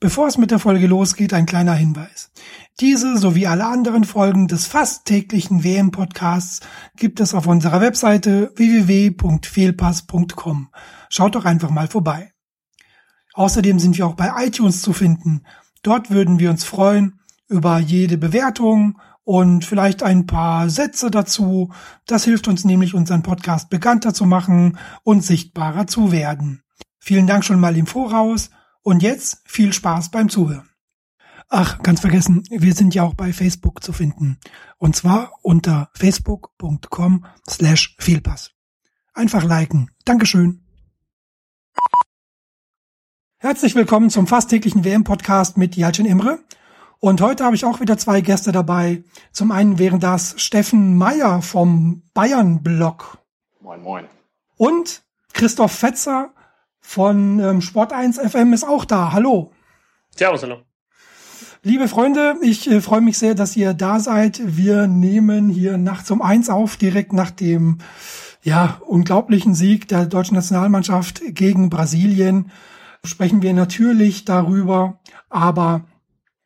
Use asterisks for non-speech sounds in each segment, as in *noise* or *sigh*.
Bevor es mit der Folge losgeht, ein kleiner Hinweis. Diese sowie alle anderen Folgen des fast täglichen WM-Podcasts gibt es auf unserer Webseite www.fehlpass.com. Schaut doch einfach mal vorbei. Außerdem sind wir auch bei iTunes zu finden. Dort würden wir uns freuen über jede Bewertung und vielleicht ein paar Sätze dazu. Das hilft uns nämlich, unseren Podcast bekannter zu machen und sichtbarer zu werden. Vielen Dank schon mal im Voraus und jetzt viel Spaß beim Zuhören. Ach, ganz vergessen, wir sind ja auch bei Facebook zu finden. Und zwar unter facebook.com slash Fehlpass. Einfach liken. Dankeschön. Herzlich willkommen zum fast täglichen WM-Podcast mit Jalcin Imre. Und heute habe ich auch wieder zwei Gäste dabei. Zum einen wären das Steffen Meyer vom Bayern-Blog. Moin, moin. Und Christoph Fetzer von ähm, Sport 1 FM ist auch da. Hallo. Servus, hallo. Liebe Freunde, ich äh, freue mich sehr, dass ihr da seid. Wir nehmen hier nachts um eins auf, direkt nach dem ja, unglaublichen Sieg der deutschen Nationalmannschaft gegen Brasilien. Sprechen wir natürlich darüber, aber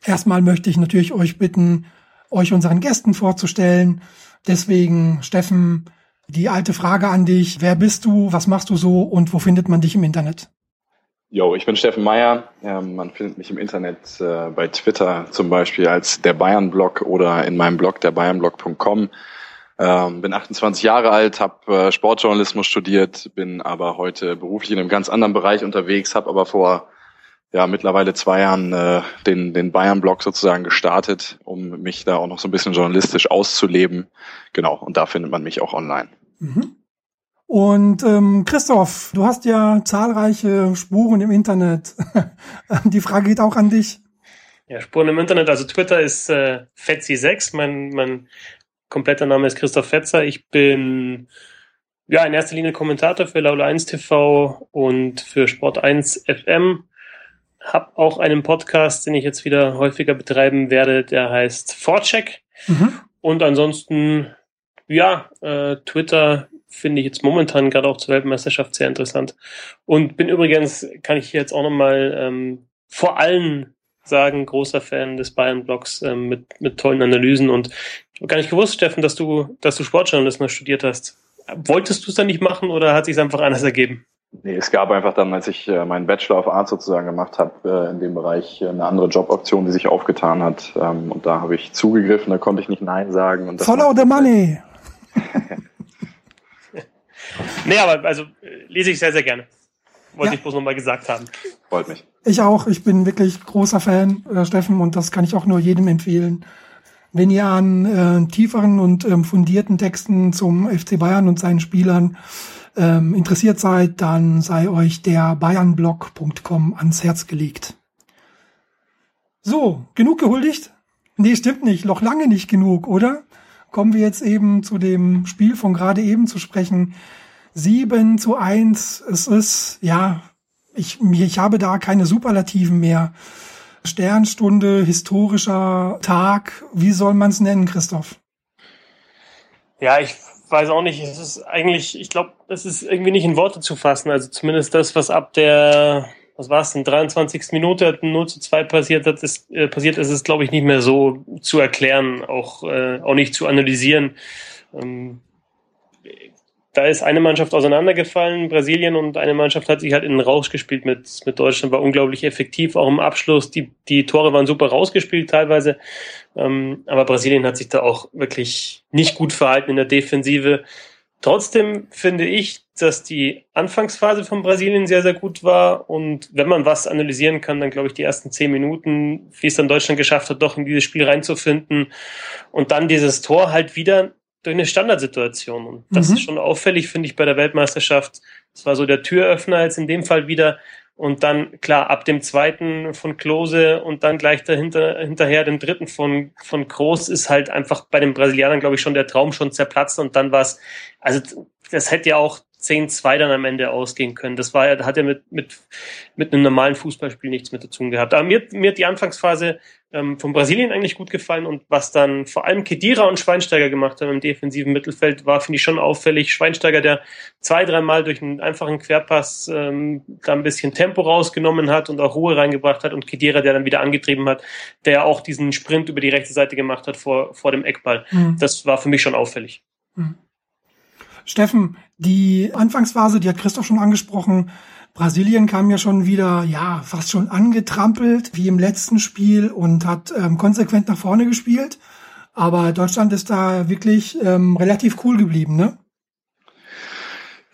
erstmal möchte ich natürlich euch bitten, euch unseren Gästen vorzustellen. Deswegen, Steffen, die alte Frage an dich. Wer bist du? Was machst du so? Und wo findet man dich im Internet? Jo, ich bin Steffen Meyer. Ähm, man findet mich im Internet äh, bei Twitter zum Beispiel als der Bayern-Blog oder in meinem Blog der Bayernblog.com. Ähm, bin 28 Jahre alt, habe äh, Sportjournalismus studiert, bin aber heute beruflich in einem ganz anderen Bereich unterwegs, habe aber vor ja mittlerweile zwei Jahren äh, den, den Bayern-Blog sozusagen gestartet, um mich da auch noch so ein bisschen journalistisch auszuleben. Genau, und da findet man mich auch online. Mhm. Und ähm, Christoph, du hast ja zahlreiche Spuren im Internet. *laughs* Die Frage geht auch an dich. Ja, Spuren im Internet. Also Twitter ist äh, Fetzi6. Mein, mein kompletter Name ist Christoph Fetzer. Ich bin ja in erster Linie Kommentator für Laula 1 TV und für Sport 1 FM. Hab auch einen Podcast, den ich jetzt wieder häufiger betreiben werde, der heißt Vorcheck. Mhm. Und ansonsten, ja, äh, Twitter finde ich jetzt momentan gerade auch zur Weltmeisterschaft sehr interessant. Und bin übrigens, kann ich hier jetzt auch nochmal ähm, vor allem sagen, großer Fan des Bayern-Blogs ähm, mit, mit tollen Analysen. Und ich habe gar nicht gewusst, Steffen, dass du, dass du Sportjournalismus studiert hast. Wolltest du es dann nicht machen oder hat sich einfach anders ergeben? Nee, es gab einfach dann, als ich äh, meinen Bachelor of Arts sozusagen gemacht habe, äh, in dem Bereich äh, eine andere Joboption, die sich aufgetan hat. Ähm, und da habe ich zugegriffen, da konnte ich nicht Nein sagen. Und Follow the money! *laughs* nee, aber also lese ich sehr, sehr gerne. Wollte ja. ich bloß nochmal gesagt haben. Freut mich. Ich auch. Ich bin wirklich großer Fan, äh, Steffen, und das kann ich auch nur jedem empfehlen. Wenn ihr an äh, tieferen und ähm, fundierten Texten zum FC Bayern und seinen Spielern ähm, interessiert seid, dann sei euch der bayernblog.com ans Herz gelegt. So, genug gehuldigt? Nee, stimmt nicht. Noch lange nicht genug, oder? Kommen wir jetzt eben zu dem Spiel von gerade eben zu sprechen. 7 zu 1. Es ist, ja, ich, ich habe da keine Superlativen mehr. Sternstunde, historischer Tag. Wie soll man es nennen, Christoph? Ja, ich weiß auch nicht. Es ist eigentlich, ich glaube, es ist irgendwie nicht in Worte zu fassen. Also zumindest das, was ab der, was war es denn, 23. Minute 0 zu 2 passiert hat, ist, äh, passiert ist, ist, glaube ich, nicht mehr so zu erklären, auch, äh, auch nicht zu analysieren. Ähm, da ist eine Mannschaft auseinandergefallen, Brasilien, und eine Mannschaft hat sich halt in den Rausch gespielt mit, mit Deutschland, war unglaublich effektiv, auch im Abschluss. Die, die Tore waren super rausgespielt teilweise. Ähm, aber Brasilien hat sich da auch wirklich nicht gut verhalten in der Defensive. Trotzdem finde ich, dass die Anfangsphase von Brasilien sehr, sehr gut war. Und wenn man was analysieren kann, dann glaube ich die ersten zehn Minuten, wie es dann Deutschland geschafft hat, doch in dieses Spiel reinzufinden. Und dann dieses Tor halt wieder durch eine Standardsituation. Und das mhm. ist schon auffällig, finde ich, bei der Weltmeisterschaft. Das war so der Türöffner jetzt in dem Fall wieder. Und dann, klar, ab dem zweiten von Klose und dann gleich dahinter, hinterher dem dritten von, von Groß ist halt einfach bei den Brasilianern, glaube ich, schon der Traum schon zerplatzt. Und dann war es, also das hätte ja auch 10-2 dann am Ende ausgehen können. Das war ja, da hat er mit, mit, mit einem normalen Fußballspiel nichts mit dazu gehabt. Aber mir, mir hat die Anfangsphase ähm, von Brasilien eigentlich gut gefallen und was dann vor allem Kedira und Schweinsteiger gemacht haben im defensiven Mittelfeld, war, finde ich, schon auffällig. Schweinsteiger, der zwei, dreimal durch einen einfachen Querpass ähm, da ein bisschen Tempo rausgenommen hat und auch Ruhe reingebracht hat und Kedira, der dann wieder angetrieben hat, der auch diesen Sprint über die rechte Seite gemacht hat vor, vor dem Eckball. Mhm. Das war für mich schon auffällig. Mhm. Steffen, die Anfangsphase, die hat Christoph schon angesprochen, Brasilien kam ja schon wieder, ja, fast schon angetrampelt, wie im letzten Spiel und hat ähm, konsequent nach vorne gespielt. Aber Deutschland ist da wirklich ähm, relativ cool geblieben, ne?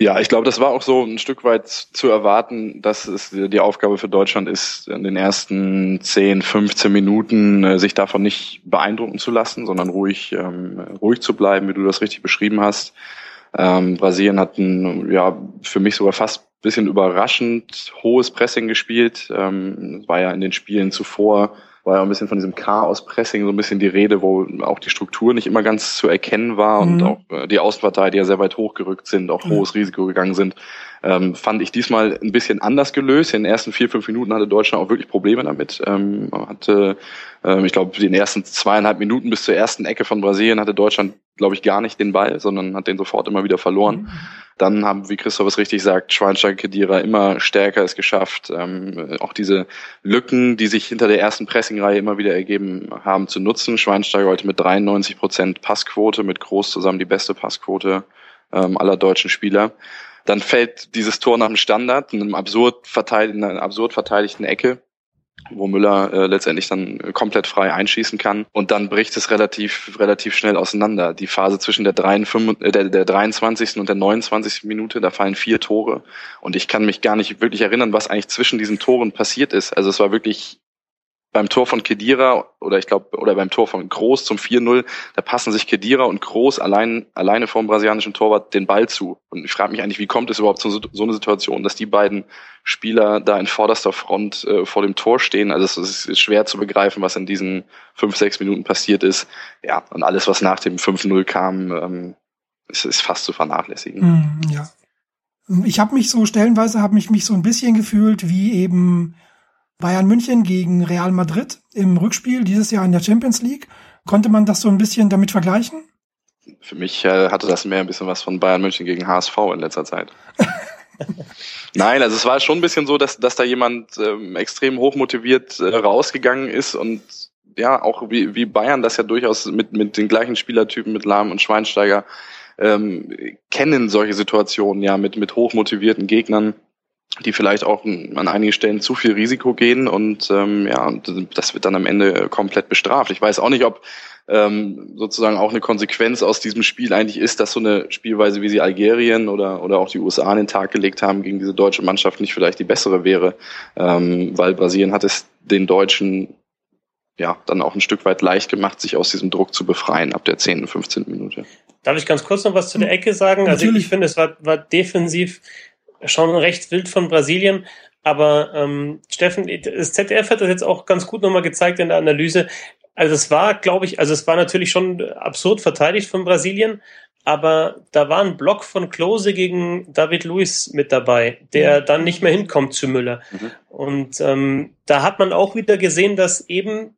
Ja, ich glaube, das war auch so ein Stück weit zu erwarten, dass es die Aufgabe für Deutschland ist, in den ersten 10, 15 Minuten äh, sich davon nicht beeindrucken zu lassen, sondern ruhig, ähm, ruhig zu bleiben, wie du das richtig beschrieben hast. Ähm, Brasilien hat ein, ja, für mich sogar fast bisschen überraschend hohes Pressing gespielt. Ähm, war ja in den Spielen zuvor, war ja ein bisschen von diesem Chaos-Pressing so ein bisschen die Rede, wo auch die Struktur nicht immer ganz zu erkennen war mhm. und auch äh, die Außenpartei, die ja sehr weit hochgerückt sind, auch mhm. hohes Risiko gegangen sind. Ähm, fand ich diesmal ein bisschen anders gelöst. In den ersten vier, fünf Minuten hatte Deutschland auch wirklich Probleme damit. Ähm, hatte, ähm, ich glaube, in den ersten zweieinhalb Minuten bis zur ersten Ecke von Brasilien hatte Deutschland, glaube ich, gar nicht den Ball, sondern hat den sofort immer wieder verloren. Mhm. Dann haben, wie Christoph es richtig sagt, Schweinsteiger Kedira immer stärker es geschafft, ähm, auch diese Lücken, die sich hinter der ersten Pressingreihe immer wieder ergeben haben, zu nutzen. Schweinsteiger heute mit 93 Prozent Passquote, mit Groß zusammen die beste Passquote ähm, aller deutschen Spieler. Dann fällt dieses Tor nach dem Standard, in einem absurd, verteidigten, in einer absurd verteidigten Ecke wo Müller äh, letztendlich dann komplett frei einschießen kann. Und dann bricht es relativ, relativ schnell auseinander. Die Phase zwischen der, 53, äh, der, der 23. und der 29. Minute, da fallen vier Tore. Und ich kann mich gar nicht wirklich erinnern, was eigentlich zwischen diesen Toren passiert ist. Also es war wirklich beim Tor von Kedira oder ich glaube oder beim Tor von Groß zum 4-0, da passen sich Kedira und Groß allein alleine vom brasilianischen Torwart den Ball zu. Und ich frage mich eigentlich, wie kommt es überhaupt zu so, so einer Situation, dass die beiden Spieler da in vorderster Front äh, vor dem Tor stehen? Also es ist schwer zu begreifen, was in diesen fünf, sechs Minuten passiert ist. Ja, und alles, was nach dem 5-0 kam, ähm, ist, ist fast zu vernachlässigen. Mm, ja. Ich habe mich so stellenweise habe mich mich so ein bisschen gefühlt wie eben Bayern München gegen Real Madrid im Rückspiel dieses Jahr in der Champions League. Konnte man das so ein bisschen damit vergleichen? Für mich äh, hatte das mehr ein bisschen was von Bayern München gegen HSV in letzter Zeit. *laughs* Nein, also es war schon ein bisschen so, dass, dass da jemand ähm, extrem hochmotiviert äh, rausgegangen ist und ja, auch wie, wie Bayern das ja durchaus mit, mit den gleichen Spielertypen, mit Lahm und Schweinsteiger, ähm, kennen solche Situationen ja mit, mit hochmotivierten Gegnern die vielleicht auch an einigen Stellen zu viel Risiko gehen und ähm, ja, das wird dann am Ende komplett bestraft. Ich weiß auch nicht, ob ähm, sozusagen auch eine Konsequenz aus diesem Spiel eigentlich ist, dass so eine Spielweise wie sie Algerien oder oder auch die USA an den Tag gelegt haben gegen diese deutsche Mannschaft nicht vielleicht die bessere wäre, ähm, weil Brasilien hat es den Deutschen ja dann auch ein Stück weit leicht gemacht, sich aus diesem Druck zu befreien ab der 10. 15. Minute. Darf ich ganz kurz noch was zu der Ecke sagen? Also Natürlich. ich finde, es war, war defensiv schon recht wild von Brasilien. Aber ähm, Steffen, das ZDF hat das jetzt auch ganz gut nochmal gezeigt in der Analyse. Also es war, glaube ich, also es war natürlich schon absurd verteidigt von Brasilien, aber da war ein Block von Klose gegen David Luiz mit dabei, der mhm. dann nicht mehr hinkommt zu Müller. Mhm. Und ähm, da hat man auch wieder gesehen, dass eben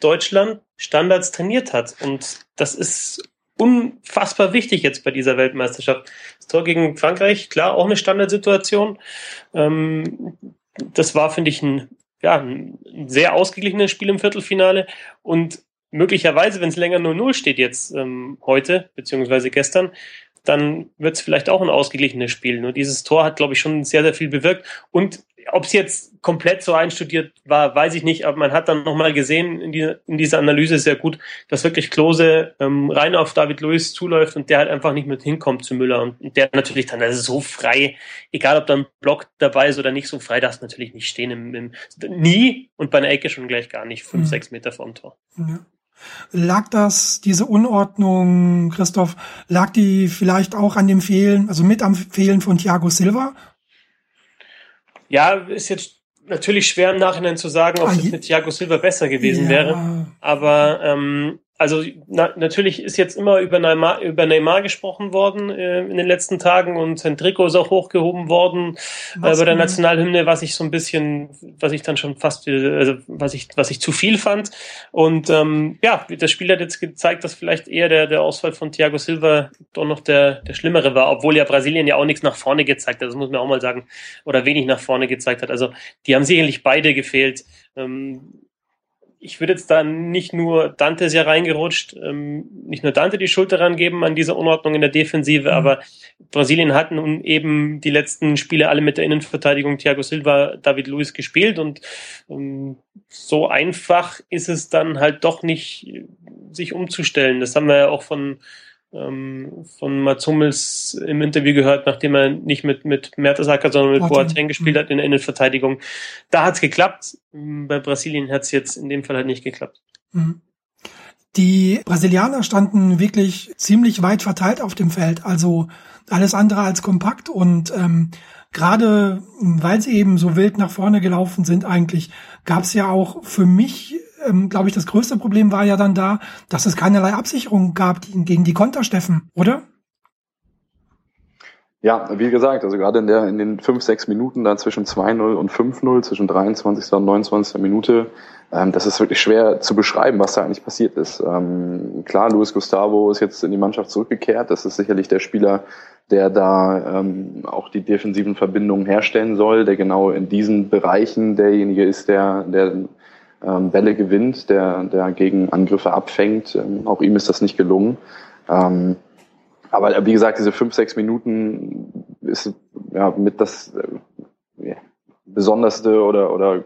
Deutschland Standards trainiert hat. Und das ist unfassbar wichtig jetzt bei dieser Weltmeisterschaft. Das Tor gegen Frankreich, klar, auch eine Standardsituation. Ähm, das war, finde ich, ein, ja, ein sehr ausgeglichenes Spiel im Viertelfinale und möglicherweise, wenn es länger 0-0 steht jetzt ähm, heute, beziehungsweise gestern, dann wird es vielleicht auch ein ausgeglichenes Spiel. Nur dieses Tor hat, glaube ich, schon sehr, sehr viel bewirkt. Und ob es jetzt komplett so einstudiert war, weiß ich nicht, aber man hat dann nochmal gesehen in, die, in dieser Analyse sehr gut, dass wirklich Klose ähm, rein auf David Lewis zuläuft und der halt einfach nicht mit hinkommt zu Müller und, und der natürlich dann also so frei, egal ob da ein Block dabei ist oder nicht, so frei darf es natürlich nicht stehen. Im, im, nie und bei einer Ecke schon gleich gar nicht, fünf, mhm. sechs Meter vom Tor. Ja. Lag das, diese Unordnung, Christoph, lag die vielleicht auch an dem Fehlen, also mit am Fehlen von Thiago Silva ja, ist jetzt natürlich schwer im Nachhinein zu sagen, ob ah, es mit Thiago Silva besser gewesen ja. wäre. Aber ähm, also na, natürlich ist jetzt immer über Neymar, über Neymar gesprochen worden äh, in den letzten Tagen und sein Trikot ist auch hochgehoben worden äh, bei der Nationalhymne, was ich so ein bisschen, was ich dann schon fast, also was ich, was ich zu viel fand. Und ähm, ja, das Spiel hat jetzt gezeigt, dass vielleicht eher der, der Ausfall von Thiago Silva doch noch der, der schlimmere war, obwohl ja Brasilien ja auch nichts nach vorne gezeigt hat, das muss man auch mal sagen, oder wenig nach vorne gezeigt hat. Also die haben sicherlich beide gefehlt. Ähm, ich würde jetzt da nicht nur Dante sehr reingerutscht, ähm, nicht nur Dante die Schuld daran geben an dieser Unordnung in der Defensive, mhm. aber Brasilien hat nun eben die letzten Spiele alle mit der Innenverteidigung Thiago Silva, David Luiz gespielt und ähm, so einfach ist es dann halt doch nicht, sich umzustellen. Das haben wir ja auch von ähm, von Mats Hummels im Interview gehört, nachdem er nicht mit, mit Mertesacker, sondern mit Boateng gespielt hat in der Innenverteidigung. Da hat's geklappt. Bei Brasilien hat's jetzt in dem Fall halt nicht geklappt. Mhm. Die Brasilianer standen wirklich ziemlich weit verteilt auf dem Feld, also alles andere als kompakt und ähm, gerade weil sie eben so wild nach vorne gelaufen sind eigentlich, gab's ja auch für mich ähm, glaube ich, das größte Problem war ja dann da, dass es keinerlei Absicherung gab gegen die Kontersteffen, oder? Ja, wie gesagt, also gerade in, der, in den fünf, sechs Minuten da zwischen 2-0 und 5-0, zwischen 23. und 29. Minute, ähm, das ist wirklich schwer zu beschreiben, was da eigentlich passiert ist. Ähm, klar, Luis Gustavo ist jetzt in die Mannschaft zurückgekehrt. Das ist sicherlich der Spieler, der da ähm, auch die defensiven Verbindungen herstellen soll, der genau in diesen Bereichen derjenige ist, der, der ähm, Bälle gewinnt, der, der gegen Angriffe abfängt. Ähm, auch ihm ist das nicht gelungen. Ähm, aber wie gesagt, diese fünf, sechs Minuten ist ja mit das äh, ja, besonderste oder oder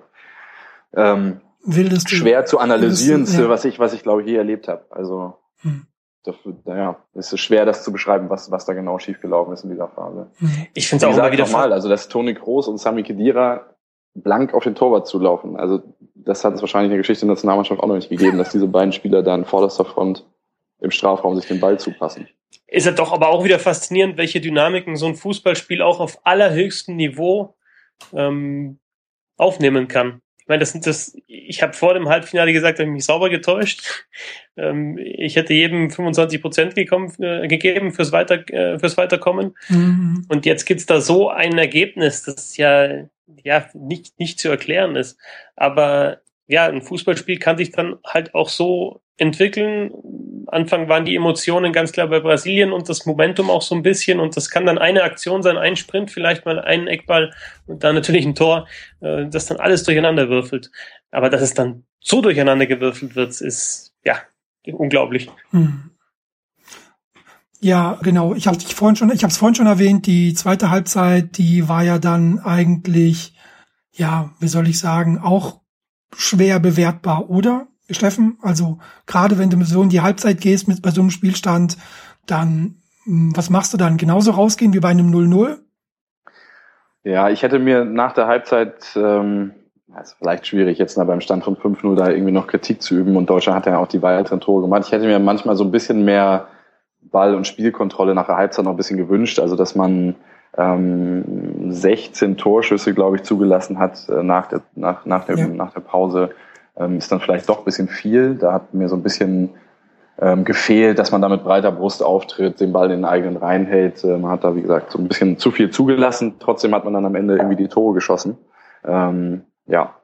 ähm, Wildeste, schwer zu analysieren, ja. was ich was ich glaube je erlebt habe. Also hm. dafür, naja, es ist schwer, das zu beschreiben, was was da genau schiefgelaufen ist in dieser Phase. Hm. Ich finde es auch immer wieder normal. Also dass Toni Kroos und Sami Khedira blank auf den Torwart zu laufen. Also das hat es wahrscheinlich in der Geschichte der Nationalmannschaft auch noch nicht gegeben, dass diese beiden Spieler dann vorderster Front im Strafraum sich den Ball zupassen. Ist ja doch aber auch wieder faszinierend, welche Dynamiken so ein Fußballspiel auch auf allerhöchstem Niveau ähm, aufnehmen kann. Ich meine, das sind das, ich habe vor dem Halbfinale gesagt, habe ich mich sauber getäuscht. Ähm, ich hätte jedem 25 Prozent äh, gegeben fürs, Weiter, äh, fürs Weiterkommen. Mhm. Und jetzt gibt's da so ein Ergebnis, das ja ja nicht, nicht zu erklären ist. Aber ja, ein Fußballspiel kann sich dann halt auch so entwickeln. Anfang waren die Emotionen ganz klar bei Brasilien und das Momentum auch so ein bisschen und das kann dann eine Aktion sein, ein Sprint, vielleicht mal einen Eckball und dann natürlich ein Tor, äh, das dann alles durcheinander würfelt. Aber dass es dann so durcheinander gewürfelt wird, ist ja unglaublich. Hm. Ja, genau. Ich habe vorhin schon, ich habe es vorhin schon erwähnt. Die zweite Halbzeit, die war ja dann eigentlich, ja, wie soll ich sagen, auch schwer bewertbar, oder, Steffen? Also gerade wenn du so in die Halbzeit gehst mit bei so einem Spielstand, dann hm, was machst du dann? Genauso rausgehen wie bei einem 0-0? Ja, ich hätte mir nach der Halbzeit ähm, ist vielleicht schwierig, jetzt beim Stand von 5-0 da irgendwie noch Kritik zu üben und Deutschland hat ja auch die weiteren Tore gemacht. Ich hätte mir manchmal so ein bisschen mehr Ball- und Spielkontrolle nach der Halbzeit noch ein bisschen gewünscht. Also dass man ähm, 16 Torschüsse, glaube ich, zugelassen hat äh, nach, der, nach, nach, der, ja. nach der Pause, ähm, ist dann vielleicht doch ein bisschen viel. Da hat mir so ein bisschen ähm, gefehlt, dass man da mit breiter Brust auftritt, den Ball in den eigenen Reihen hält. Äh, man hat da, wie gesagt, so ein bisschen zu viel zugelassen. Trotzdem hat man dann am Ende irgendwie die Tore geschossen. Ähm, ja,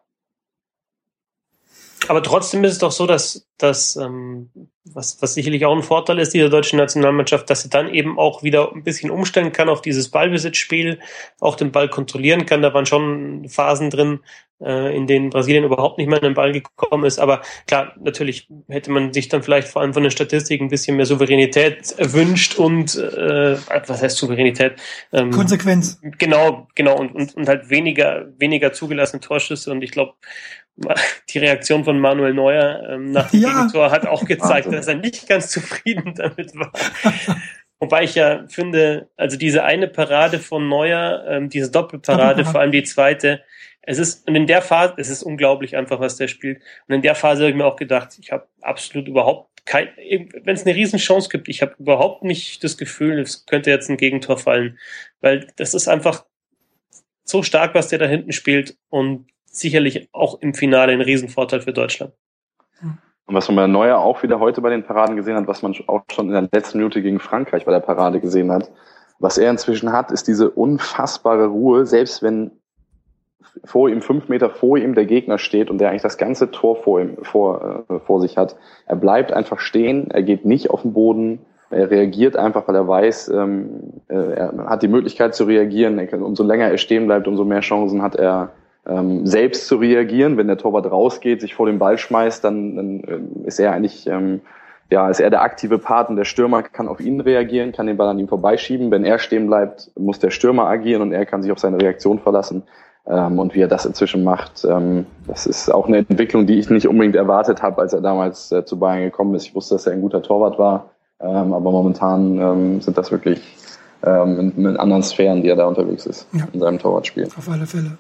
aber trotzdem ist es doch so, dass, dass ähm, was, was sicherlich auch ein Vorteil ist dieser deutschen Nationalmannschaft, dass sie dann eben auch wieder ein bisschen umstellen kann auf dieses Ballbesitzspiel, auch den Ball kontrollieren kann. Da waren schon Phasen drin, äh, in denen Brasilien überhaupt nicht mehr an den Ball gekommen ist. Aber klar, natürlich hätte man sich dann vielleicht vor allem von der Statistik ein bisschen mehr Souveränität erwünscht und äh, was heißt Souveränität? Ähm, Konsequenz. Genau, genau und, und, und halt weniger weniger zugelassene Torschüsse. Und ich glaube, *laughs* die Reaktion von Manuel Neuer ähm, nach dem ja. Gegentor hat auch gezeigt, dass er nicht ganz zufrieden *laughs* damit war. Wobei ich ja finde, also diese eine Parade von Neuer, ähm, diese Doppelparade, vor allem die zweite, es ist, und in der Phase, es ist unglaublich einfach, was der spielt. Und in der Phase habe ich mir auch gedacht, ich habe absolut überhaupt kein, wenn es eine Riesenchance gibt, ich habe überhaupt nicht das Gefühl, es könnte jetzt ein Gegentor fallen. Weil das ist einfach so stark, was der da hinten spielt. Und sicherlich auch im Finale ein Riesenvorteil für Deutschland. Und was man bei Neuer auch wieder heute bei den Paraden gesehen hat, was man auch schon in der letzten Minute gegen Frankreich bei der Parade gesehen hat, was er inzwischen hat, ist diese unfassbare Ruhe, selbst wenn vor ihm, fünf Meter vor ihm der Gegner steht und der eigentlich das ganze Tor vor ihm, vor, äh, vor sich hat. Er bleibt einfach stehen, er geht nicht auf den Boden, er reagiert einfach, weil er weiß, ähm, äh, er hat die Möglichkeit zu reagieren. Er kann, umso länger er stehen bleibt, umso mehr Chancen hat er, ähm, selbst zu reagieren. Wenn der Torwart rausgeht, sich vor den Ball schmeißt, dann, dann äh, ist er eigentlich, ähm, ja, ist er der aktive Part und der Stürmer kann auf ihn reagieren, kann den Ball an ihm vorbeischieben. Wenn er stehen bleibt, muss der Stürmer agieren und er kann sich auf seine Reaktion verlassen. Ähm, und wie er das inzwischen macht, ähm, das ist auch eine Entwicklung, die ich nicht unbedingt erwartet habe, als er damals äh, zu Bayern gekommen ist. Ich wusste, dass er ein guter Torwart war, ähm, aber momentan ähm, sind das wirklich ähm, in, in, anderen Sphären, die er da unterwegs ist ja. in seinem Torwartspiel. Auf alle Fälle.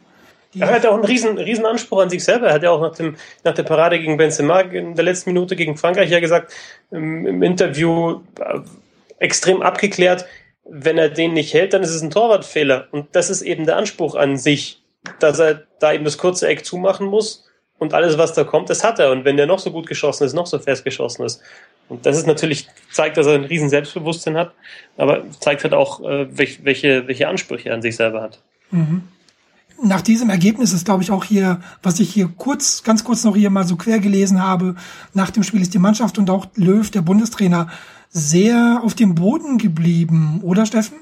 Er hat auch einen riesen, riesen Anspruch an sich selber. Er hat ja auch nach, dem, nach der Parade gegen Benzema in der letzten Minute gegen Frankreich ja gesagt, im, im Interview äh, extrem abgeklärt, wenn er den nicht hält, dann ist es ein Torwartfehler. Und das ist eben der Anspruch an sich, dass er da eben das kurze Eck zumachen muss und alles, was da kommt, das hat er. Und wenn der noch so gut geschossen ist, noch so fest geschossen ist. Und das ist natürlich, zeigt, dass er ein riesen Selbstbewusstsein hat, aber zeigt halt auch, äh, welche, welche Ansprüche er an sich selber hat. Mhm nach diesem Ergebnis ist, glaube ich, auch hier, was ich hier kurz, ganz kurz noch hier mal so quer gelesen habe, nach dem Spiel ist die Mannschaft und auch Löw, der Bundestrainer, sehr auf dem Boden geblieben, oder Steffen?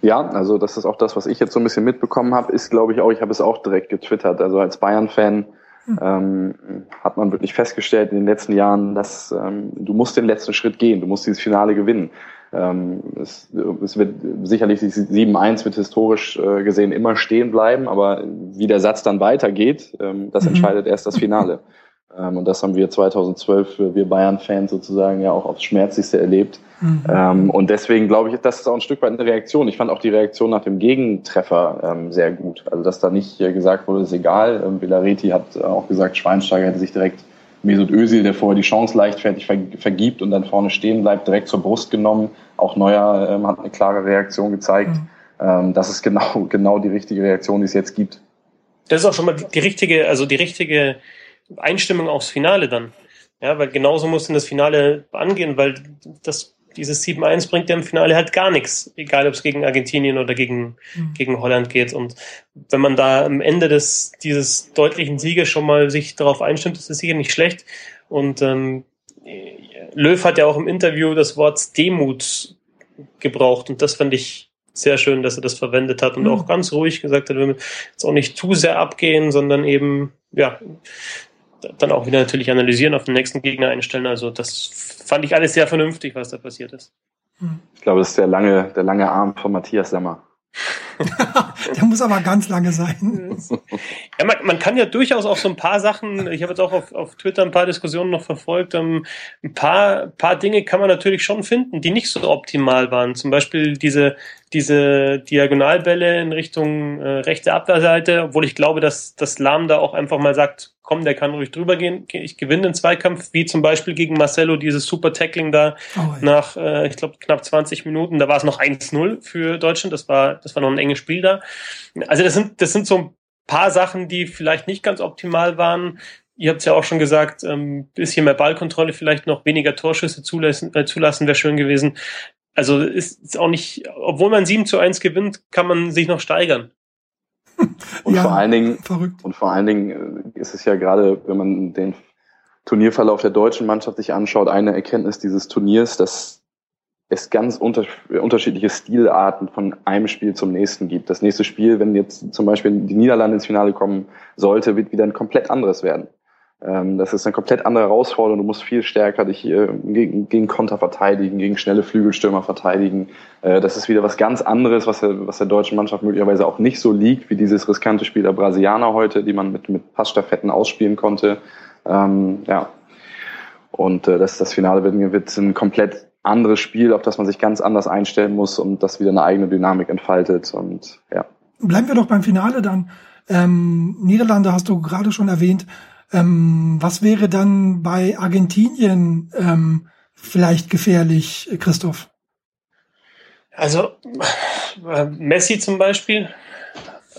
Ja, also das ist auch das, was ich jetzt so ein bisschen mitbekommen habe, ist, glaube ich, auch, ich habe es auch direkt getwittert. Also als Bayern-Fan hm. ähm, hat man wirklich festgestellt in den letzten Jahren, dass ähm, du musst den letzten Schritt gehen, du musst dieses Finale gewinnen. Ähm, es, es, wird sicherlich 7-1 wird historisch äh, gesehen immer stehen bleiben, aber wie der Satz dann weitergeht, ähm, das mhm. entscheidet erst das Finale. ähm, und das haben wir 2012, wir Bayern-Fans sozusagen ja auch aufs Schmerzlichste erlebt. Mhm. Ähm, und deswegen glaube ich, das ist auch ein Stück weit eine Reaktion. Ich fand auch die Reaktion nach dem Gegentreffer ähm, sehr gut. Also dass da nicht äh, gesagt wurde, ist egal. Ähm, Villareti hat auch gesagt, Schweinsteiger hätte sich direkt Mesut Özil, der vorher die Chance leichtfertig vergibt und dann vorne stehen bleibt, direkt zur Brust genommen. Auch Neuer ähm, hat eine klare Reaktion gezeigt. Mhm. Ähm, das ist genau, *laughs* genau die richtige Reaktion, die es jetzt gibt. Das ist auch schon mal die richtige, also die richtige Einstimmung aufs Finale dann. Ja, weil genauso muss denn das Finale angehen, weil das dieses 7-1 bringt ja im Finale halt gar nichts, egal ob es gegen Argentinien oder gegen, mhm. gegen Holland geht. Und wenn man da am Ende des, dieses deutlichen Sieges schon mal sich darauf einstimmt, ist das sicher nicht schlecht. Und ähm, Löw hat ja auch im Interview das Wort Demut gebraucht und das fand ich sehr schön, dass er das verwendet hat und mhm. auch ganz ruhig gesagt hat, wir jetzt auch nicht zu sehr abgehen, sondern eben, ja, dann auch wieder natürlich analysieren, auf den nächsten Gegner einstellen. Also das fand ich alles sehr vernünftig, was da passiert ist. Ich glaube, das ist der lange, der lange Arm von Matthias Sammer. *laughs* der muss aber ganz lange sein. Ja, man, man, kann ja durchaus auch so ein paar Sachen, ich habe jetzt auch auf, auf Twitter ein paar Diskussionen noch verfolgt, um, ähm, ein paar, paar Dinge kann man natürlich schon finden, die nicht so optimal waren. Zum Beispiel diese, diese Diagonalbälle in Richtung äh, rechte Abwehrseite, obwohl ich glaube, dass das Lahm da auch einfach mal sagt, komm, der kann ruhig drüber gehen, ich gewinne den Zweikampf, wie zum Beispiel gegen Marcelo, dieses super Tackling da oh, ja. nach, äh, ich glaube, knapp 20 Minuten, da war es noch 1-0 für Deutschland, das war, das war noch ein enges Spiel da. Also das sind, das sind so ein paar Sachen, die vielleicht nicht ganz optimal waren. Ihr habt es ja auch schon gesagt, ähm, bisschen mehr Ballkontrolle, vielleicht noch weniger Torschüsse zulassen, äh, zulassen wäre schön gewesen. Also ist, ist auch nicht, obwohl man 7 zu 1 gewinnt, kann man sich noch steigern. *laughs* Und ja, vor allen Dingen, verrückt. und vor allen Dingen äh, ist es ja gerade, wenn man den Turnierverlauf der deutschen Mannschaft sich anschaut, eine Erkenntnis dieses Turniers, dass es ganz unter, unterschiedliche Stilarten von einem Spiel zum nächsten gibt. Das nächste Spiel, wenn jetzt zum Beispiel die Niederlande ins Finale kommen sollte, wird wieder ein komplett anderes werden. Ähm, das ist eine komplett andere Herausforderung. Du musst viel stärker dich äh, gegen, gegen Konter verteidigen, gegen schnelle Flügelstürmer verteidigen. Äh, das ist wieder was ganz anderes, was der, was der deutschen Mannschaft möglicherweise auch nicht so liegt, wie dieses riskante Spiel der Brasilianer heute, die man mit, mit Passstaffetten ausspielen konnte. Ähm, ja. Und äh, das, das Finale wird, wird ein komplett anderes Spiel, auf das man sich ganz anders einstellen muss und das wieder eine eigene Dynamik entfaltet. Und ja. Bleiben wir doch beim Finale dann. Ähm, Niederlande hast du gerade schon erwähnt. Ähm, was wäre dann bei Argentinien ähm, vielleicht gefährlich, Christoph? Also äh, Messi zum Beispiel.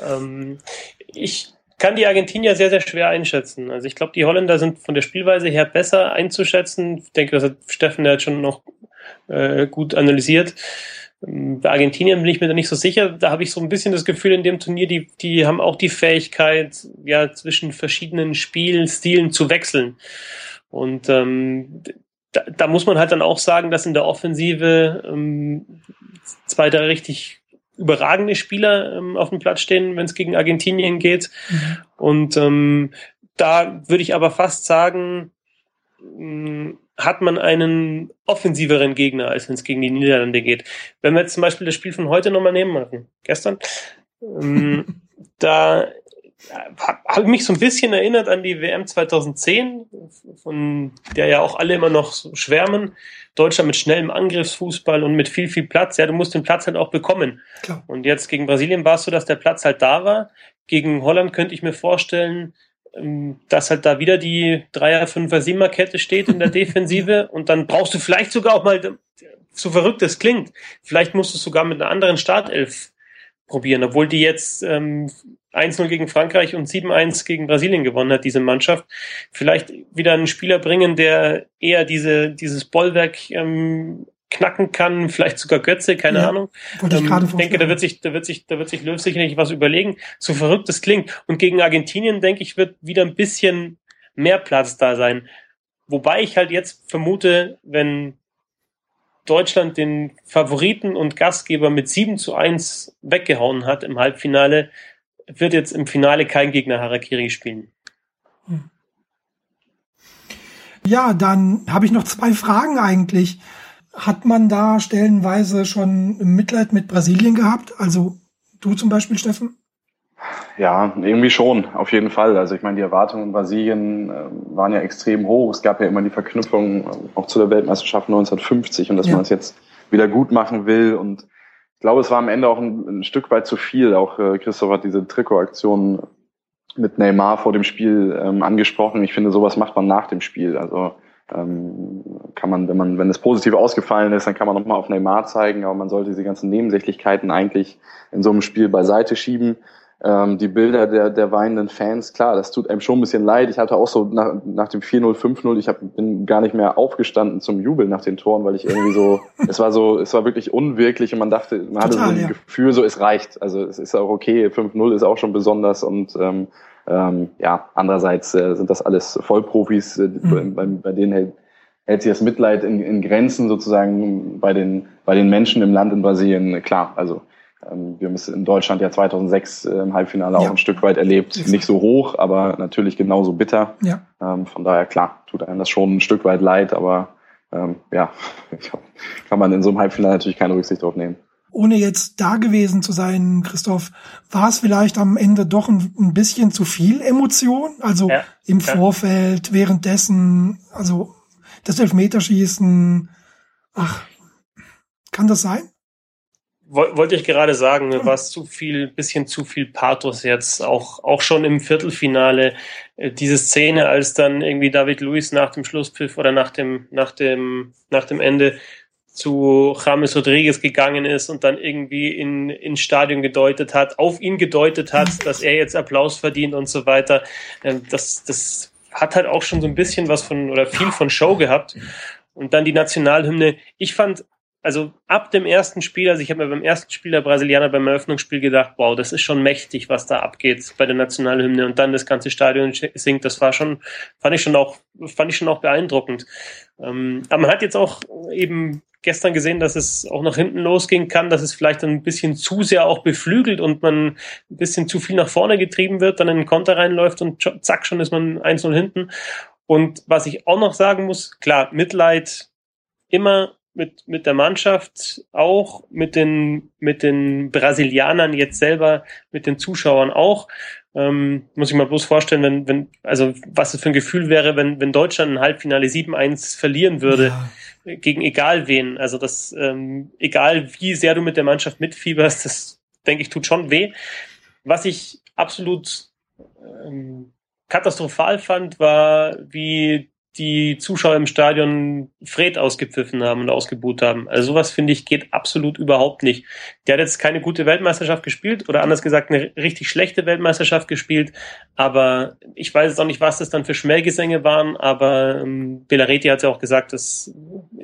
Ähm, ich kann die Argentinier sehr, sehr schwer einschätzen. Also ich glaube, die Holländer sind von der Spielweise her besser einzuschätzen. Ich denke, das hat Steffen ja schon noch äh, gut analysiert. Ähm, bei Argentinien bin ich mir da nicht so sicher. Da habe ich so ein bisschen das Gefühl in dem Turnier, die, die haben auch die Fähigkeit, ja, zwischen verschiedenen Spielstilen zu wechseln. Und ähm, da, da muss man halt dann auch sagen, dass in der Offensive ähm, zwei, drei richtig überragende Spieler ähm, auf dem Platz stehen, wenn es gegen Argentinien geht. Mhm. Und ähm, da würde ich aber fast sagen, mh, hat man einen offensiveren Gegner, als wenn es gegen die Niederlande geht. Wenn wir jetzt zum Beispiel das Spiel von heute nochmal nehmen, machen, gestern, ähm, *laughs* da habe ich mich so ein bisschen erinnert an die WM 2010, von der ja auch alle immer noch so schwärmen. Deutschland mit schnellem Angriffsfußball und mit viel, viel Platz. Ja, du musst den Platz halt auch bekommen. Klar. Und jetzt gegen Brasilien war es so, dass der Platz halt da war. Gegen Holland könnte ich mir vorstellen, dass halt da wieder die Dreier, Fünfer, Siebener Kette steht in der *laughs* Defensive und dann brauchst du vielleicht sogar auch mal, so verrückt es klingt, vielleicht musst du sogar mit einer anderen Startelf probieren, obwohl die jetzt ähm, 1-0 gegen Frankreich und 7-1 gegen Brasilien gewonnen hat, diese Mannschaft. Vielleicht wieder einen Spieler bringen, der eher diese, dieses Bollwerk ähm, knacken kann, vielleicht sogar Götze, keine ja, Ahnung. Ich ähm, denke, da wird sich, da wird sich, da wird sich Löw sicherlich was überlegen. So verrückt es klingt. Und gegen Argentinien, denke ich, wird wieder ein bisschen mehr Platz da sein. Wobei ich halt jetzt vermute, wenn Deutschland den Favoriten und Gastgeber mit 7 zu 1 weggehauen hat im Halbfinale, wird jetzt im Finale kein Gegner Harakiri spielen. Ja, dann habe ich noch zwei Fragen eigentlich. Hat man da stellenweise schon Mitleid mit Brasilien gehabt? Also du zum Beispiel, Steffen? Ja, irgendwie schon, auf jeden Fall. Also ich meine, die Erwartungen in Brasilien äh, waren ja extrem hoch. Es gab ja immer die Verknüpfung äh, auch zu der Weltmeisterschaft 1950 und dass ja. man es jetzt wieder gut machen will. Und ich glaube, es war am Ende auch ein, ein Stück weit zu viel. Auch äh, Christoph hat diese Trikotaktion mit Neymar vor dem Spiel ähm, angesprochen. Ich finde, sowas macht man nach dem Spiel. Also ähm, kann man, wenn man, wenn es positiv ausgefallen ist, dann kann man nochmal auf Neymar zeigen, aber man sollte diese ganzen Nebensächlichkeiten eigentlich in so einem Spiel beiseite schieben ähm, die Bilder der, der weinenden Fans, klar, das tut einem schon ein bisschen leid. Ich hatte auch so nach, nach dem 4-0, 5-0, ich hab, bin gar nicht mehr aufgestanden zum Jubeln nach den Toren, weil ich irgendwie so, *laughs* es war so, es war wirklich unwirklich und man dachte, man hatte so ein ja. Gefühl, so es reicht. Also es ist auch okay, 5-0 ist auch schon besonders und ähm, ähm, ja, andererseits äh, sind das alles Vollprofis, äh, mhm. bei, bei denen hält, hält sich das Mitleid in, in Grenzen sozusagen bei den, bei den Menschen im Land in Brasilien, klar, also ähm, wir haben es in Deutschland ja 2006 äh, im Halbfinale ja. auch ein Stück weit erlebt. Nicht so hoch, aber natürlich genauso bitter. Ja. Ähm, von daher, klar, tut einem das schon ein Stück weit leid, aber ähm, ja, *laughs* kann man in so einem Halbfinale natürlich keine Rücksicht drauf nehmen. Ohne jetzt da gewesen zu sein, Christoph, war es vielleicht am Ende doch ein, ein bisschen zu viel Emotion? Also ja. im Vorfeld, währenddessen, also das Elfmeterschießen, ach, kann das sein? wollte ich gerade sagen, mir war es zu viel, bisschen zu viel Pathos jetzt, auch, auch schon im Viertelfinale. Äh, diese Szene, als dann irgendwie David Luiz nach dem Schlusspfiff oder nach dem, nach dem, nach dem Ende zu James Rodriguez gegangen ist und dann irgendwie in, ins Stadion gedeutet hat, auf ihn gedeutet hat, *laughs* dass er jetzt Applaus verdient und so weiter. Ähm, das, das hat halt auch schon so ein bisschen was von oder viel von Show gehabt. Und dann die Nationalhymne. Ich fand also ab dem ersten Spiel, also ich habe mir beim ersten Spiel der Brasilianer beim Eröffnungsspiel gedacht, wow, das ist schon mächtig, was da abgeht bei der Nationalhymne und dann das ganze Stadion singt, das war schon, fand ich schon auch, fand ich schon auch beeindruckend. Ähm, aber man hat jetzt auch eben gestern gesehen, dass es auch nach hinten losgehen kann, dass es vielleicht ein bisschen zu sehr auch beflügelt und man ein bisschen zu viel nach vorne getrieben wird, dann in den Konter reinläuft und zack, schon ist man 1-0 hinten. Und was ich auch noch sagen muss, klar, Mitleid immer mit, mit der Mannschaft auch, mit den, mit den Brasilianern jetzt selber, mit den Zuschauern auch. Ähm, muss ich mal bloß vorstellen, wenn, wenn, also was es für ein Gefühl wäre, wenn, wenn Deutschland ein Halbfinale 7-1 verlieren würde, ja. gegen egal wen. Also das, ähm, egal wie sehr du mit der Mannschaft mitfieberst, das denke ich, tut schon weh. Was ich absolut ähm, katastrophal fand, war, wie die Zuschauer im Stadion Fred ausgepfiffen haben und ausgebuht haben. Also sowas finde ich geht absolut überhaupt nicht. Der hat jetzt keine gute Weltmeisterschaft gespielt oder anders gesagt eine richtig schlechte Weltmeisterschaft gespielt, aber ich weiß jetzt auch nicht, was das dann für Schmähgesänge waren, aber ähm, Belareti hat ja auch gesagt, das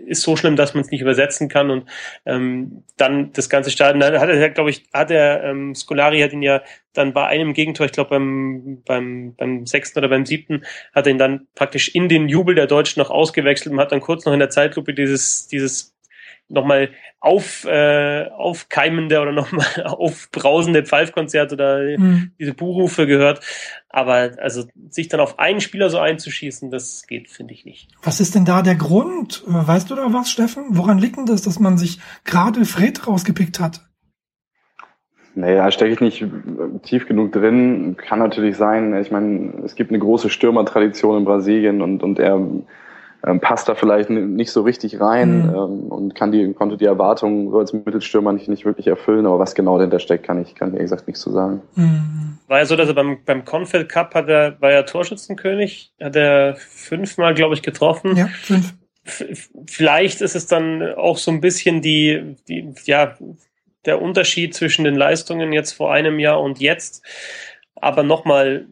ist so schlimm, dass man es nicht übersetzen kann und ähm, dann das ganze Stadion, dann hat er, glaube ich, hat er, ähm, Scolari hat ihn ja dann bei einem Gegentor, ich glaube beim, beim, beim sechsten oder beim siebten, hat er ihn dann praktisch in den Jubel der Deutschen noch ausgewechselt und hat dann kurz noch in der Zeitlupe dieses, dieses nochmal auf, äh, aufkeimende oder nochmal *laughs* aufbrausende Pfeifkonzert oder mhm. diese Buhrufe gehört. Aber also sich dann auf einen Spieler so einzuschießen, das geht, finde ich nicht. Was ist denn da der Grund? Weißt du da was, Steffen? Woran liegt denn das, dass man sich gerade Fred rausgepickt hat? Naja, stecke ich nicht tief genug drin. Kann natürlich sein. Ich meine, es gibt eine große Stürmertradition in Brasilien und, und er ähm, passt da vielleicht nicht so richtig rein mhm. ähm, und kann die, konnte die Erwartungen so als Mittelstürmer nicht, nicht wirklich erfüllen. Aber was genau dahinter steckt, kann ich, kann ehrlich gesagt nichts zu sagen. Mhm. War ja so, dass er beim, beim Confed Cup hat er, war er Torschützenkönig, hat er fünfmal, glaube ich, getroffen. Ja, fünf. Vielleicht ist es dann auch so ein bisschen die, die, ja, der Unterschied zwischen den Leistungen jetzt vor einem Jahr und jetzt. Aber nochmal,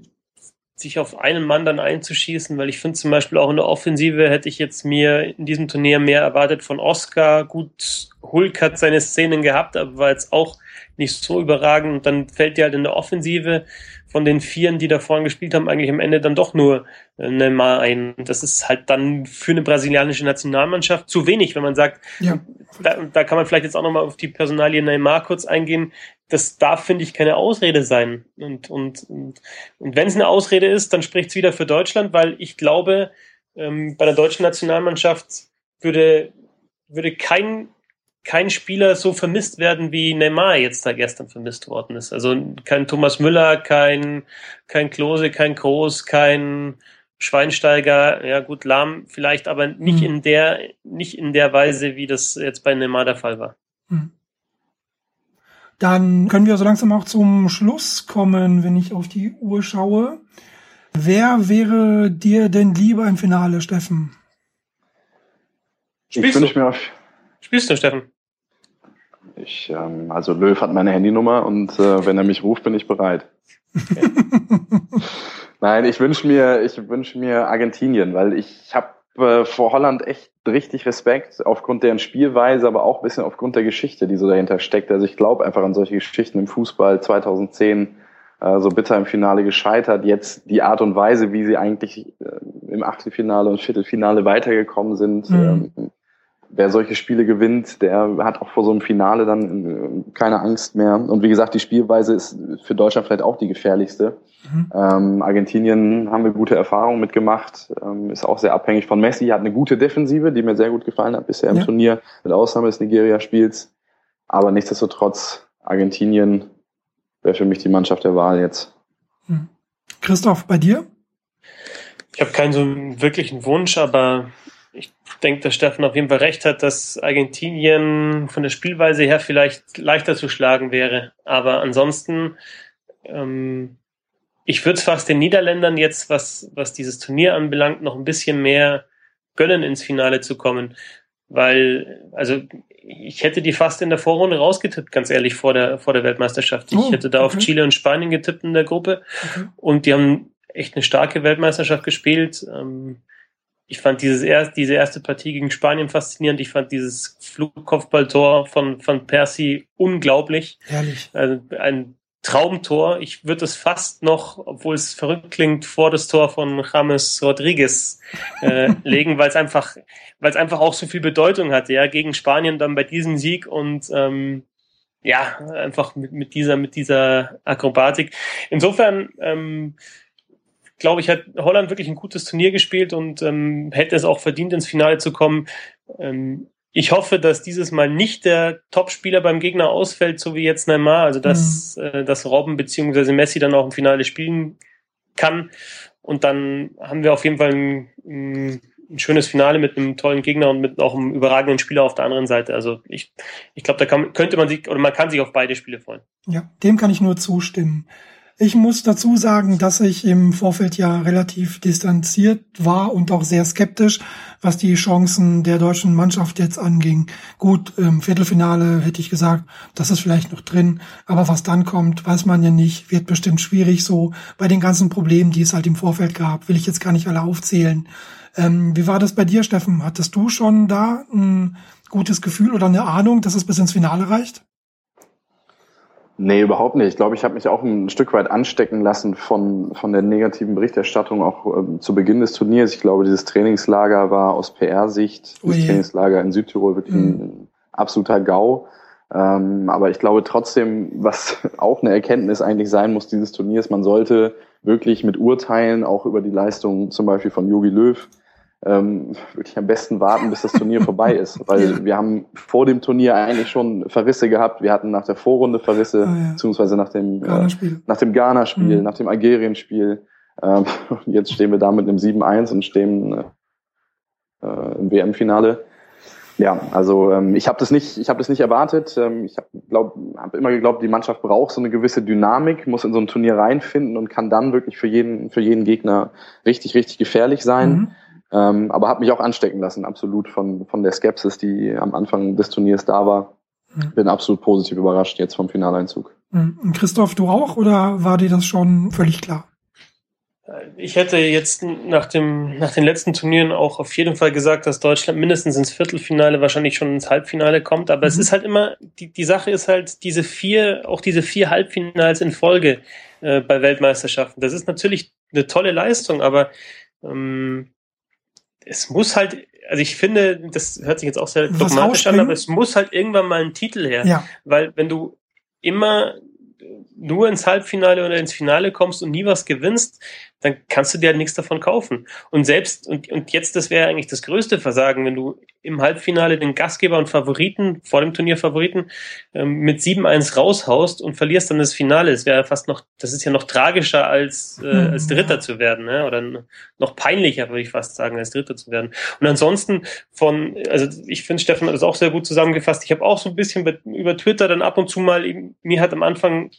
sich auf einen Mann dann einzuschießen, weil ich finde zum Beispiel auch in der Offensive hätte ich jetzt mir in diesem Turnier mehr erwartet von Oscar. Gut, Hulk hat seine Szenen gehabt, aber war jetzt auch nicht so überragend. Und dann fällt dir halt in der Offensive von den Vieren, die da vorne gespielt haben, eigentlich am Ende dann doch nur äh, Neymar ein. Das ist halt dann für eine brasilianische Nationalmannschaft zu wenig, wenn man sagt, ja. da, da kann man vielleicht jetzt auch nochmal auf die Personalie Neymar kurz eingehen. Das darf, finde ich, keine Ausrede sein. Und, und, und, und wenn es eine Ausrede ist, dann spricht es wieder für Deutschland, weil ich glaube, ähm, bei der deutschen Nationalmannschaft würde, würde kein kein Spieler so vermisst werden, wie Neymar jetzt da gestern vermisst worden ist. Also kein Thomas Müller, kein, kein Klose, kein Groß, kein Schweinsteiger, ja gut, Lahm vielleicht, aber nicht mhm. in der, nicht in der Weise, wie das jetzt bei Neymar der Fall war. Mhm. Dann können wir so langsam auch zum Schluss kommen, wenn ich auf die Uhr schaue. Wer wäre dir denn lieber im Finale, Steffen? Spielst ich wünsche mir auf. Spielst du, Steffen? Ich, ähm, also Löw hat meine Handynummer und äh, wenn er mich ruft, bin ich bereit. Okay. *laughs* Nein, ich wünsche mir, ich wünsche mir Argentinien, weil ich habe äh, vor Holland echt richtig Respekt aufgrund deren Spielweise, aber auch ein bisschen aufgrund der Geschichte, die so dahinter steckt. Also ich glaube einfach an solche Geschichten im Fußball 2010 äh, so bitter im Finale gescheitert. Jetzt die Art und Weise, wie sie eigentlich äh, im Achtelfinale und Viertelfinale weitergekommen sind. Mhm. Ähm, wer solche Spiele gewinnt, der hat auch vor so einem Finale dann äh, keine Angst mehr. Und wie gesagt, die Spielweise ist für Deutschland vielleicht auch die gefährlichste. Mhm. Ähm, Argentinien haben wir gute Erfahrungen mitgemacht, ähm, ist auch sehr abhängig von Messi, hat eine gute Defensive, die mir sehr gut gefallen hat bisher im ja. Turnier, mit Ausnahme des Nigeria-Spiels. Aber nichtsdestotrotz, Argentinien wäre für mich die Mannschaft der Wahl jetzt. Mhm. Christoph, bei dir? Ich habe keinen so wirklichen Wunsch, aber ich denke, dass Steffen auf jeden Fall recht hat, dass Argentinien von der Spielweise her vielleicht leichter zu schlagen wäre. Aber ansonsten, ähm, ich würde es fast den Niederländern jetzt, was, was dieses Turnier anbelangt, noch ein bisschen mehr gönnen, ins Finale zu kommen. Weil, also ich hätte die fast in der Vorrunde rausgetippt, ganz ehrlich, vor der, vor der Weltmeisterschaft. Ich oh, hätte da okay. auf Chile und Spanien getippt in der Gruppe. Okay. Und die haben echt eine starke Weltmeisterschaft gespielt. Ähm, ich fand dieses erst, diese erste Partie gegen Spanien faszinierend. Ich fand dieses Flugkopfballtor von, von Percy unglaublich. Herrlich. Also ein Traumtor. Ich würde es fast noch, obwohl es verrückt klingt, vor das Tor von James Rodriguez äh, *laughs* legen, weil es einfach, weil es einfach auch so viel Bedeutung hatte, ja, gegen Spanien dann bei diesem Sieg und ähm, ja, einfach mit, mit dieser, mit dieser Akrobatik. Insofern ähm, glaube ich, hat Holland wirklich ein gutes Turnier gespielt und ähm, hätte es auch verdient, ins Finale zu kommen. Ähm, ich hoffe, dass dieses Mal nicht der Topspieler beim Gegner ausfällt, so wie jetzt Neymar, also dass, mhm. äh, dass Robben bzw. Messi dann auch im Finale spielen kann. Und dann haben wir auf jeden Fall ein, ein, ein schönes Finale mit einem tollen Gegner und mit auch einem überragenden Spieler auf der anderen Seite. Also ich, ich glaube, da kann, könnte man sich oder man kann sich auf beide Spiele freuen. Ja, dem kann ich nur zustimmen. Ich muss dazu sagen, dass ich im Vorfeld ja relativ distanziert war und auch sehr skeptisch, was die Chancen der deutschen Mannschaft jetzt anging. Gut, im Viertelfinale hätte ich gesagt, das ist vielleicht noch drin, aber was dann kommt, weiß man ja nicht, wird bestimmt schwierig so. Bei den ganzen Problemen, die es halt im Vorfeld gab, will ich jetzt gar nicht alle aufzählen. Ähm, wie war das bei dir, Steffen? Hattest du schon da ein gutes Gefühl oder eine Ahnung, dass es bis ins Finale reicht? Nee, überhaupt nicht. Ich glaube, ich habe mich auch ein Stück weit anstecken lassen von, von der negativen Berichterstattung auch ähm, zu Beginn des Turniers. Ich glaube, dieses Trainingslager war aus PR-Sicht, das Trainingslager in Südtirol wirklich mhm. ein absoluter GAU. Ähm, aber ich glaube trotzdem, was *laughs* auch eine Erkenntnis eigentlich sein muss dieses Turniers, man sollte wirklich mit Urteilen auch über die Leistung zum Beispiel von Jogi Löw ähm, wirklich am besten warten, bis das Turnier vorbei ist. Weil *laughs* wir haben vor dem Turnier eigentlich schon Verrisse gehabt. Wir hatten nach der Vorrunde Verrisse, oh, ja. beziehungsweise nach dem Ghana äh, nach dem Ghana-Spiel, mhm. nach dem Algerien-Spiel. Ähm, *laughs* jetzt stehen wir da mit einem 7-1 und stehen äh, im WM-Finale. Ja, also ähm, ich habe das nicht, ich habe das nicht erwartet. Ähm, ich habe glaub, hab immer geglaubt, die Mannschaft braucht so eine gewisse Dynamik, muss in so ein Turnier reinfinden und kann dann wirklich für jeden, für jeden Gegner richtig, richtig gefährlich sein. Mhm. Ähm, aber habe mich auch anstecken lassen, absolut von, von der Skepsis, die am Anfang des Turniers da war. Mhm. Bin absolut positiv überrascht jetzt vom Finaleinzug. Mhm. Christoph, du auch oder war dir das schon völlig klar? Ich hätte jetzt nach, dem, nach den letzten Turnieren auch auf jeden Fall gesagt, dass Deutschland mindestens ins Viertelfinale, wahrscheinlich schon ins Halbfinale kommt. Aber mhm. es ist halt immer, die, die Sache ist halt, diese vier, auch diese vier Halbfinals in Folge äh, bei Weltmeisterschaften. Das ist natürlich eine tolle Leistung, aber ähm, es muss halt, also ich finde, das hört sich jetzt auch sehr dogmatisch an, aber es muss halt irgendwann mal ein Titel her. Ja. Weil wenn du immer nur ins Halbfinale oder ins Finale kommst und nie was gewinnst, dann kannst du dir halt nichts davon kaufen. Und selbst, und, und jetzt, das wäre eigentlich das größte Versagen, wenn du im Halbfinale den Gastgeber und Favoriten, vor dem Turnier Favoriten, ähm, mit 7-1 raushaust und verlierst dann das Finale. Das wäre fast noch, das ist ja noch tragischer als, äh, mhm. als Dritter zu werden, ne? oder noch peinlicher, würde ich fast sagen, als Dritter zu werden. Und ansonsten von, also ich finde, Stefan hat das auch sehr gut zusammengefasst. Ich habe auch so ein bisschen über Twitter dann ab und zu mal, mir hat am Anfang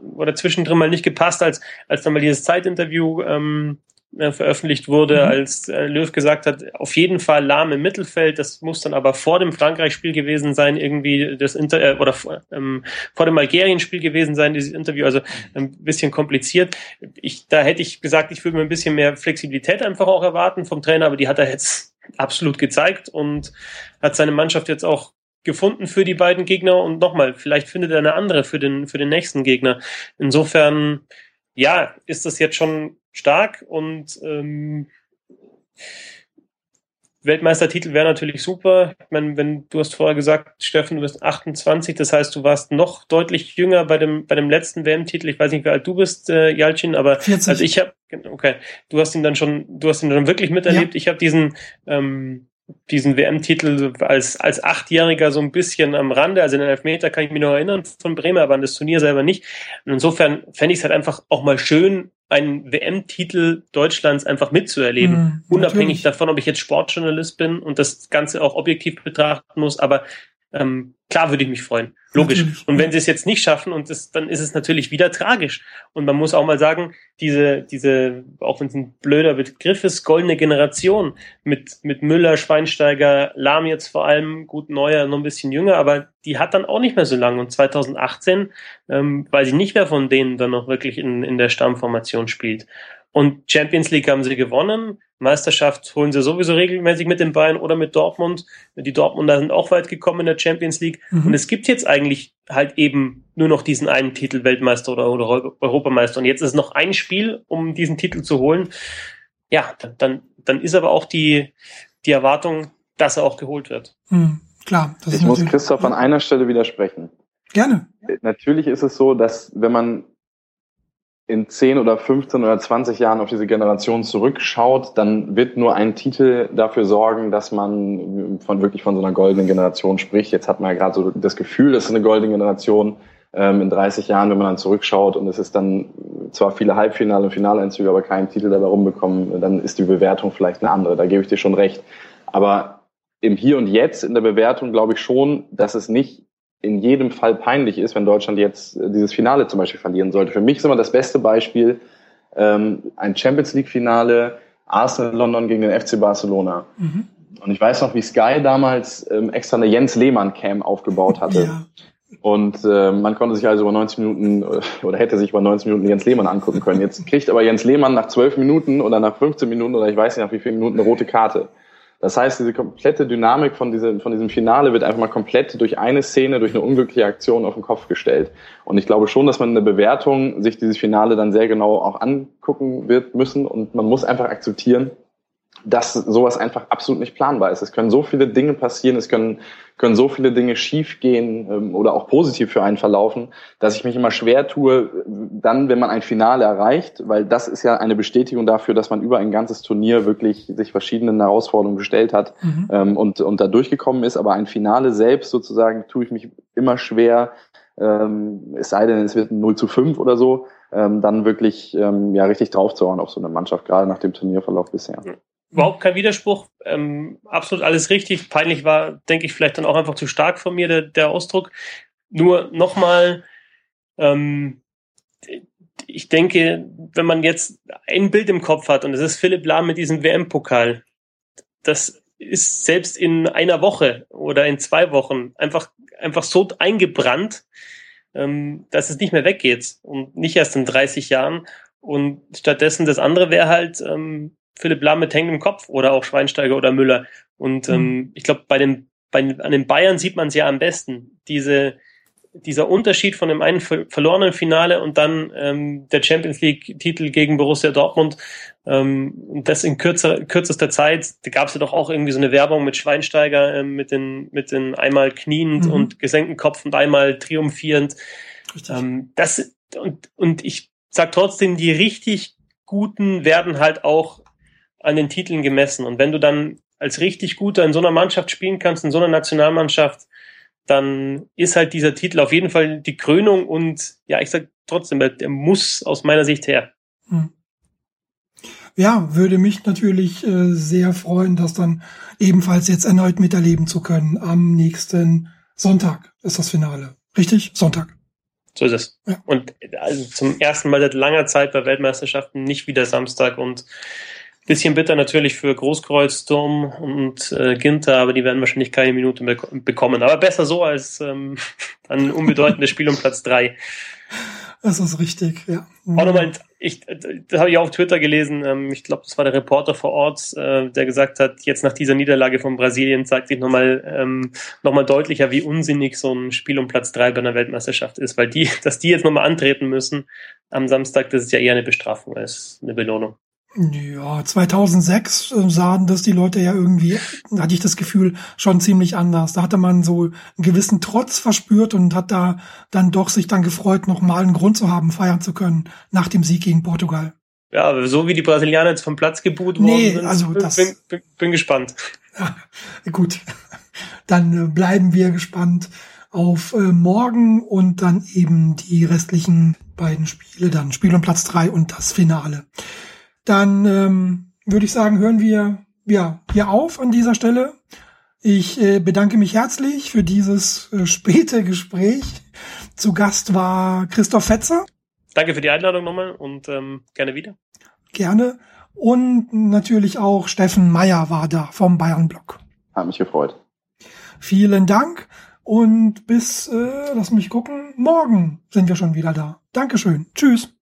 oder zwischendrin mal nicht gepasst, als, als dann mal dieses Zeitinterview ähm, äh, veröffentlicht wurde, mhm. als äh, Löw gesagt hat, auf jeden Fall lahm im Mittelfeld. Das muss dann aber vor dem Frankreich-Spiel gewesen sein, irgendwie das Inter äh, oder ähm, vor dem Algerien-Spiel gewesen sein, dieses Interview. Also ein bisschen kompliziert. Ich, da hätte ich gesagt, ich würde mir ein bisschen mehr Flexibilität einfach auch erwarten vom Trainer, aber die hat er jetzt *laughs* absolut gezeigt und hat seine Mannschaft jetzt auch gefunden für die beiden Gegner und nochmal, vielleicht findet er eine andere für den, für den nächsten Gegner. Insofern, ja, ist das jetzt schon stark und ähm, Weltmeistertitel wäre natürlich super. Ich meine, wenn du hast vorher gesagt, Steffen, du bist 28, das heißt, du warst noch deutlich jünger bei dem bei dem letzten WM-Titel. Ich weiß nicht, wie alt du bist, äh, Jalcin, aber 40. also ich habe okay, du hast ihn dann schon, du hast ihn dann wirklich miterlebt. Ja. Ich habe diesen ähm, diesen WM-Titel als, als Achtjähriger so ein bisschen am Rande. Also in den Elfmeter kann ich mich noch erinnern von Bremer, aber an das Turnier selber nicht. Und insofern fände ich es halt einfach auch mal schön, einen WM-Titel Deutschlands einfach mitzuerleben. Mhm, Unabhängig davon, ob ich jetzt Sportjournalist bin und das Ganze auch objektiv betrachten muss. Aber ähm, klar würde ich mich freuen. Logisch. Natürlich. Und wenn sie es jetzt nicht schaffen, und das, dann ist es natürlich wieder tragisch. Und man muss auch mal sagen, diese, diese, auch wenn es ein blöder Begriff ist, goldene Generation mit, mit Müller, Schweinsteiger, Lahm jetzt vor allem, gut Neuer, noch ein bisschen jünger, aber die hat dann auch nicht mehr so lange. Und 2018 ähm, weiß ich nicht, wer von denen dann noch wirklich in, in der Stammformation spielt. Und Champions League haben sie gewonnen. Meisterschaft holen sie sowieso regelmäßig mit den Bayern oder mit Dortmund. Die Dortmunder sind auch weit gekommen in der Champions League. Mhm. Und es gibt jetzt eigentlich halt eben nur noch diesen einen Titel Weltmeister oder, oder Europameister. Und jetzt ist noch ein Spiel, um diesen Titel zu holen. Ja, dann, dann ist aber auch die, die Erwartung, dass er auch geholt wird. Mhm. Klar. ich muss Christoph an einer Stelle widersprechen. Gerne. Natürlich ist es so, dass wenn man in 10 oder 15 oder 20 Jahren auf diese Generation zurückschaut, dann wird nur ein Titel dafür sorgen, dass man von wirklich von so einer goldenen Generation spricht. Jetzt hat man ja gerade so das Gefühl, das ist eine goldene Generation. Ähm, in 30 Jahren, wenn man dann zurückschaut und es ist dann zwar viele Halbfinale und Finaleinzüge, aber keinen Titel dabei rumbekommen, dann ist die Bewertung vielleicht eine andere. Da gebe ich dir schon recht. Aber im Hier und Jetzt in der Bewertung glaube ich schon, dass es nicht in jedem Fall peinlich ist, wenn Deutschland jetzt äh, dieses Finale zum Beispiel verlieren sollte. Für mich ist immer das beste Beispiel ähm, ein Champions League-Finale Arsenal London gegen den FC Barcelona. Mhm. Und ich weiß noch, wie Sky damals ähm, extra eine Jens Lehmann-Cam aufgebaut hatte. Ja. Und äh, man konnte sich also über 90 Minuten äh, oder hätte sich über 90 Minuten Jens Lehmann angucken können. Jetzt kriegt aber Jens Lehmann nach 12 Minuten oder nach 15 Minuten oder ich weiß nicht nach wie vielen Minuten eine rote Karte. Das heißt, diese komplette Dynamik von diesem, von diesem Finale wird einfach mal komplett durch eine Szene, durch eine unglückliche Aktion auf den Kopf gestellt. Und ich glaube schon, dass man in der Bewertung sich dieses Finale dann sehr genau auch angucken wird müssen und man muss einfach akzeptieren, dass sowas einfach absolut nicht planbar ist. Es können so viele Dinge passieren, es können, können so viele Dinge schiefgehen ähm, oder auch positiv für einen verlaufen, dass ich mich immer schwer tue, dann, wenn man ein Finale erreicht, weil das ist ja eine Bestätigung dafür, dass man über ein ganzes Turnier wirklich sich verschiedenen Herausforderungen gestellt hat mhm. ähm, und, und da durchgekommen ist. Aber ein Finale selbst sozusagen tue ich mich immer schwer, ähm, es sei denn, es wird ein 0 zu 5 oder so, ähm, dann wirklich ähm, ja richtig draufzuhauen auf so eine Mannschaft, gerade nach dem Turnierverlauf bisher überhaupt kein Widerspruch. Ähm, absolut alles richtig. Peinlich war, denke ich, vielleicht dann auch einfach zu stark von mir, der, der Ausdruck. Nur nochmal, ähm, ich denke, wenn man jetzt ein Bild im Kopf hat und es ist Philipp Lahm mit diesem WM-Pokal, das ist selbst in einer Woche oder in zwei Wochen einfach, einfach so eingebrannt, ähm, dass es nicht mehr weggeht und nicht erst in 30 Jahren. Und stattdessen das andere wäre halt, ähm, Philipp Lahm mit hängendem Kopf oder auch Schweinsteiger oder Müller. Und ähm, mhm. ich glaube, bei den, bei, an den Bayern sieht man es ja am besten. Diese, dieser Unterschied von dem einen verlorenen Finale und dann ähm, der Champions League-Titel gegen Borussia Dortmund ähm, und das in kürzer, kürzester Zeit. Da gab es ja doch auch irgendwie so eine Werbung mit Schweinsteiger ähm, mit den mit den einmal kniend mhm. und gesenkten Kopf und einmal triumphierend. Ähm, das und und ich sag trotzdem, die richtig guten werden halt auch an den Titeln gemessen. Und wenn du dann als richtig guter in so einer Mannschaft spielen kannst, in so einer Nationalmannschaft, dann ist halt dieser Titel auf jeden Fall die Krönung und ja, ich sag trotzdem, der muss aus meiner Sicht her. Hm. Ja, würde mich natürlich äh, sehr freuen, das dann ebenfalls jetzt erneut miterleben zu können. Am nächsten Sonntag ist das Finale. Richtig? Sonntag. So ist es. Ja. Und also zum ersten Mal seit langer Zeit bei Weltmeisterschaften nicht wieder Samstag und Bisschen bitter natürlich für Großkreuz, Sturm und äh, Ginter, aber die werden wahrscheinlich keine Minute mehr bekommen. Aber besser so als ähm, *laughs* ein unbedeutendes Spiel um Platz drei. Das ist richtig, ja. Auch nochmal, ich, das habe ich auch auf Twitter gelesen, ähm, ich glaube, das war der Reporter vor Ort, äh, der gesagt hat, jetzt nach dieser Niederlage von Brasilien zeigt sich nochmal ähm, noch deutlicher, wie unsinnig so ein Spiel um Platz drei bei einer Weltmeisterschaft ist, weil die, *laughs* dass die jetzt nochmal antreten müssen am Samstag, das ist ja eher eine Bestrafung als eine Belohnung. Ja, 2006 äh, sahen das die Leute ja irgendwie, hatte ich das Gefühl, schon ziemlich anders. Da hatte man so einen gewissen Trotz verspürt und hat da dann doch sich dann gefreut, nochmal einen Grund zu haben, feiern zu können nach dem Sieg gegen Portugal. Ja, so wie die Brasilianer jetzt vom Platz geboot worden nee, sind, also das, bin, bin, bin gespannt. Ja, gut, dann äh, bleiben wir gespannt auf äh, morgen und dann eben die restlichen beiden Spiele, dann Spiel um Platz drei und das Finale dann ähm, würde ich sagen, hören wir ja hier auf an dieser Stelle. Ich äh, bedanke mich herzlich für dieses äh, späte Gespräch. Zu Gast war Christoph Fetzer. Danke für die Einladung nochmal und ähm, gerne wieder. Gerne. Und natürlich auch Steffen Meyer war da vom Bayern Blog. Hat mich gefreut. Vielen Dank und bis, äh, lass mich gucken, morgen sind wir schon wieder da. Dankeschön. Tschüss.